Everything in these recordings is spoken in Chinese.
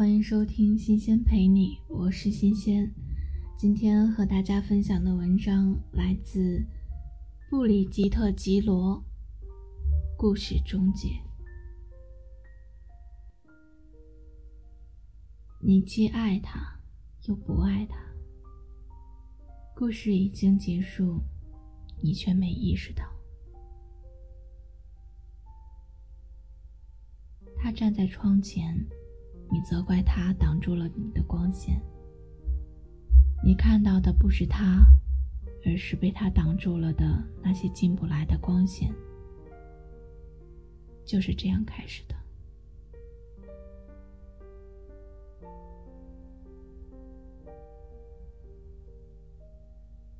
欢迎收听新鲜陪你，我是新鲜。今天和大家分享的文章来自布里吉特·吉罗。故事终结。你既爱他，又不爱他。故事已经结束，你却没意识到。他站在窗前，你责怪他挡住了你的光线。你看到的不是他，而是被他挡住了的那些进不来的光线。就是这样开始的。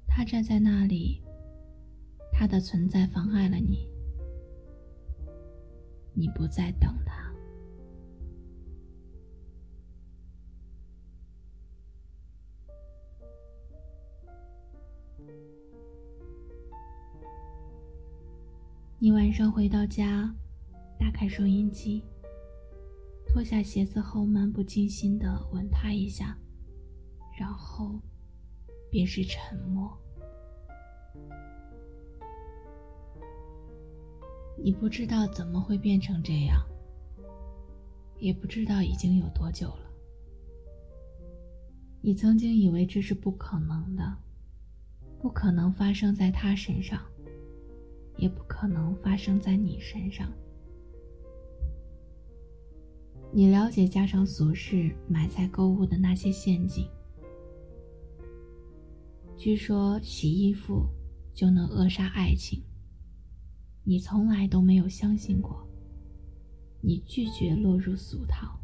他站在那里，他的存在妨碍了你，你不再等他。你晚上回到家，打开收音机，脱下鞋子后漫不经心的吻他一下，然后便是沉默。你不知道怎么会变成这样，也不知道已经有多久了。你曾经以为这是不可能的，不可能发生在他身上。也不可能发生在你身上。你了解家常琐事买菜购物的那些陷阱。据说洗衣服就能扼杀爱情。你从来都没有相信过。你拒绝落入俗套。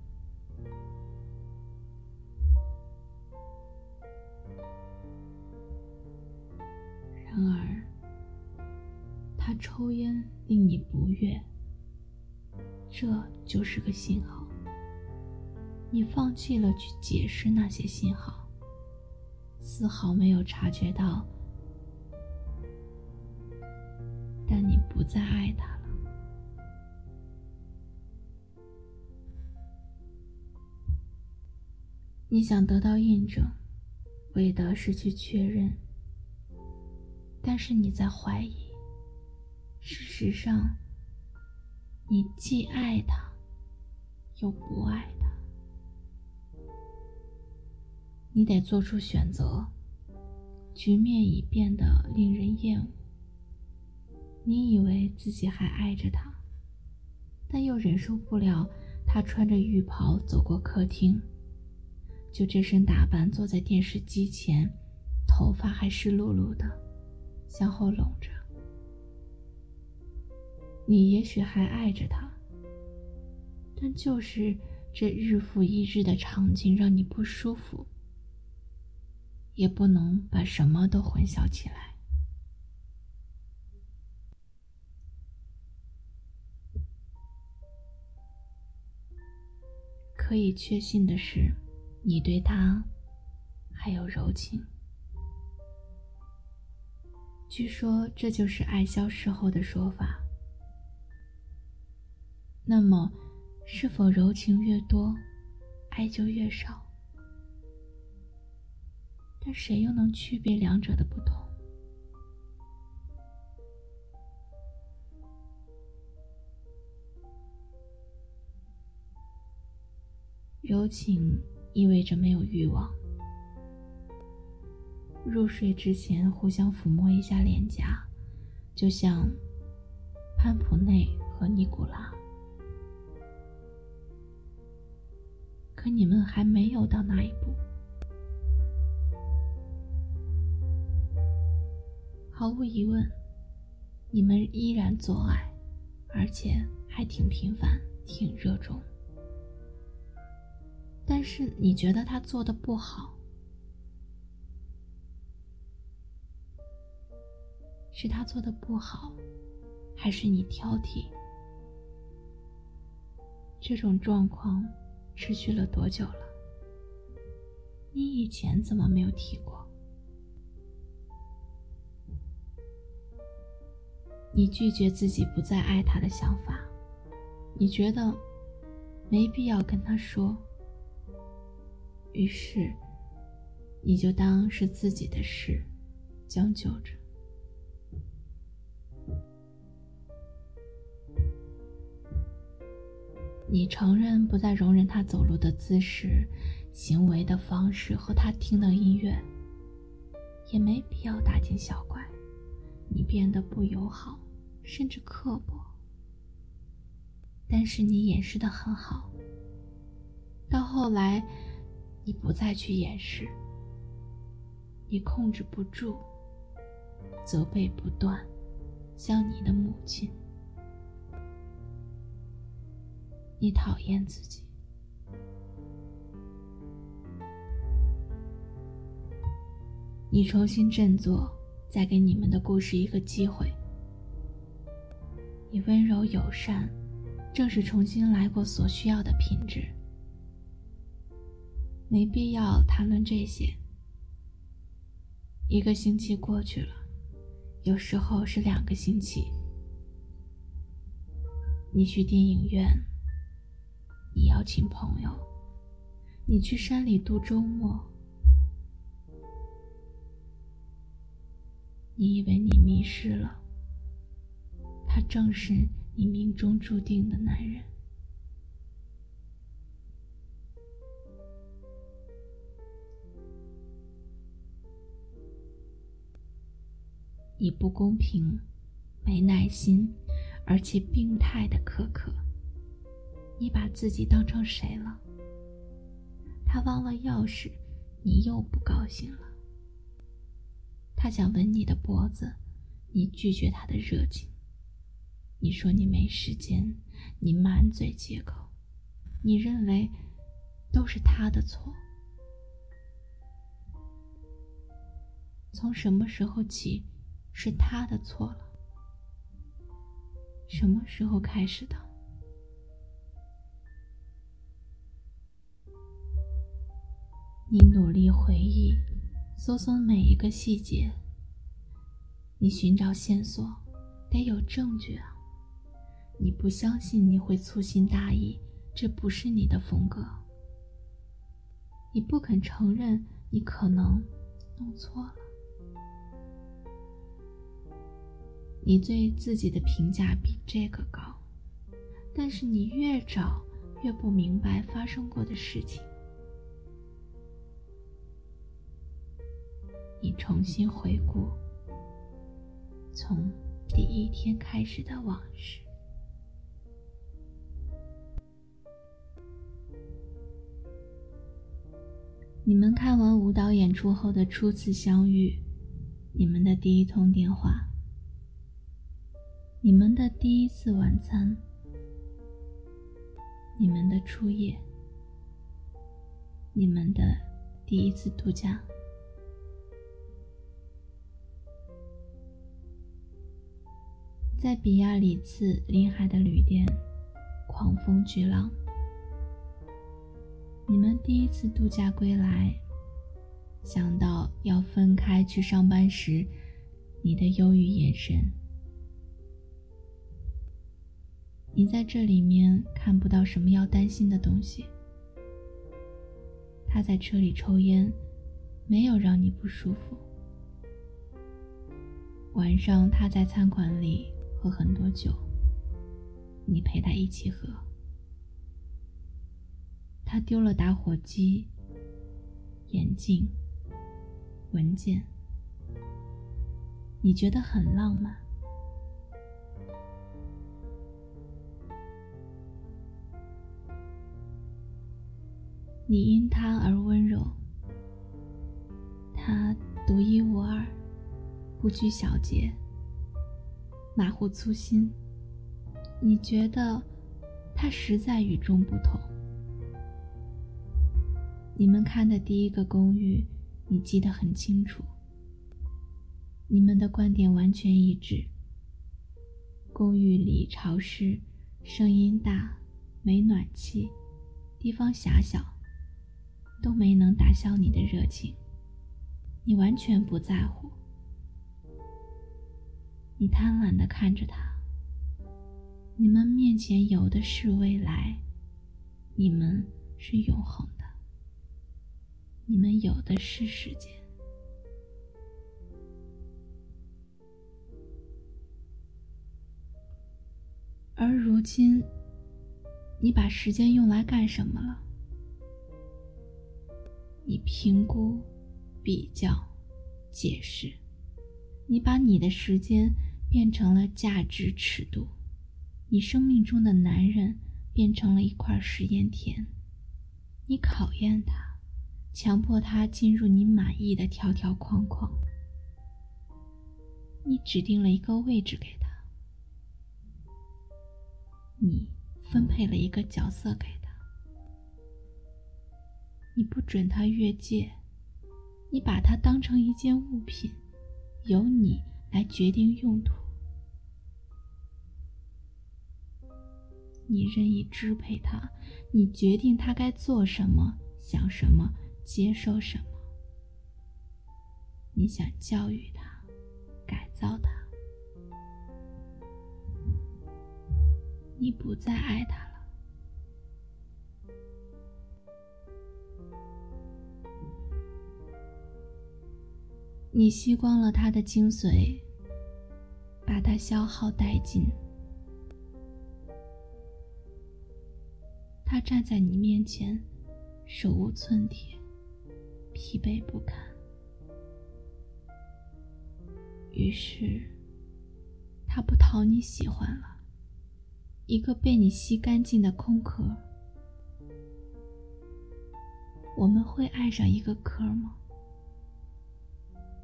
抽烟令你不悦，这就是个信号。你放弃了去解释那些信号，丝毫没有察觉到，但你不再爱他了。你想得到印证，为的是去确认，但是你在怀疑。事实上，你既爱他，又不爱他。你得做出选择。局面已变得令人厌恶。你以为自己还爱着他，但又忍受不了他穿着浴袍走过客厅，就这身打扮坐在电视机前，头发还湿漉漉的，向后拢着。你也许还爱着他，但就是这日复一日的场景让你不舒服，也不能把什么都混淆起来。可以确信的是，你对他还有柔情。据说这就是爱消失后的说法。那么，是否柔情越多，爱就越少？但谁又能区别两者的不同？柔情意味着没有欲望，入睡之前互相抚摸一下脸颊，就像潘普内和尼古拉。你们还没有到那一步。毫无疑问，你们依然做爱，而且还挺频繁、挺热衷。但是你觉得他做的不好，是他做的不好，还是你挑剔？这种状况。持续了多久了？你以前怎么没有提过？你拒绝自己不再爱他的想法，你觉得没必要跟他说，于是，你就当是自己的事，将就着。你承认不再容忍他走路的姿势、行为的方式和他听的音乐，也没必要大惊小怪。你变得不友好，甚至刻薄。但是你掩饰的很好。到后来，你不再去掩饰，你控制不住，责备不断，像你的母亲。你讨厌自己，你重新振作，再给你们的故事一个机会。你温柔友善，正是重新来过所需要的品质。没必要谈论这些。一个星期过去了，有时候是两个星期。你去电影院。你邀请朋友，你去山里度周末。你以为你迷失了，他正是你命中注定的男人。你不公平，没耐心，而且病态的苛刻。你把自己当成谁了？他忘了钥匙，你又不高兴了。他想吻你的脖子，你拒绝他的热情。你说你没时间，你满嘴借口。你认为都是他的错。从什么时候起是他的错了？什么时候开始的？你努力回忆，搜索每一个细节。你寻找线索，得有证据啊！你不相信你会粗心大意，这不是你的风格。你不肯承认你可能弄错了。你对自己的评价比这个高，但是你越找越不明白发生过的事情。你重新回顾从第一天开始的往事。你们看完舞蹈演出后的初次相遇，你们的第一通电话，你们的第一次晚餐，你们的初夜，你们的第一次度假。在比亚里茨临海的旅店，狂风巨浪。你们第一次度假归来，想到要分开去上班时，你的忧郁眼神。你在这里面看不到什么要担心的东西。他在车里抽烟，没有让你不舒服。晚上他在餐馆里。喝很多酒，你陪他一起喝。他丢了打火机、眼镜、文件，你觉得很浪漫。你因他而温柔，他独一无二，不拘小节。马虎粗心，你觉得他实在与众不同。你们看的第一个公寓，你记得很清楚。你们的观点完全一致。公寓里潮湿，声音大，没暖气，地方狭小，都没能打消你的热情。你完全不在乎。你贪婪的看着他。你们面前有的是未来，你们是永恒的。你们有的是时间。而如今，你把时间用来干什么了？你评估、比较、解释，你把你的时间变成了价值尺度，你生命中的男人变成了一块实验田，你考验他，强迫他进入你满意的条条框框，你指定了一个位置给他。你分配了一个角色给他，你不准他越界，你把他当成一件物品，由你来决定用途，你任意支配他，你决定他该做什么、想什么、接受什么，你想教育他、改造他。你不再爱他你吸光了他的精髓，把他消耗殆尽。他站在你面前，手无寸铁，疲惫不堪。于是，他不讨你喜欢了。一个被你吸干净的空壳，我们会爱上一个壳吗？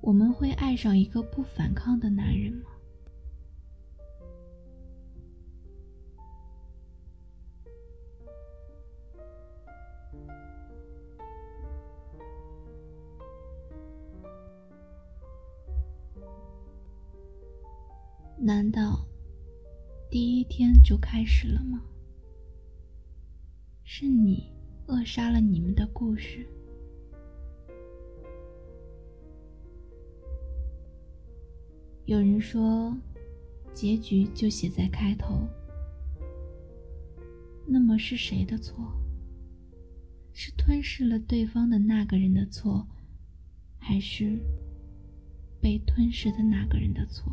我们会爱上一个不反抗的男人吗？难道？第一天就开始了吗？是你扼杀了你们的故事。有人说，结局就写在开头。那么是谁的错？是吞噬了对方的那个人的错，还是被吞噬的那个人的错？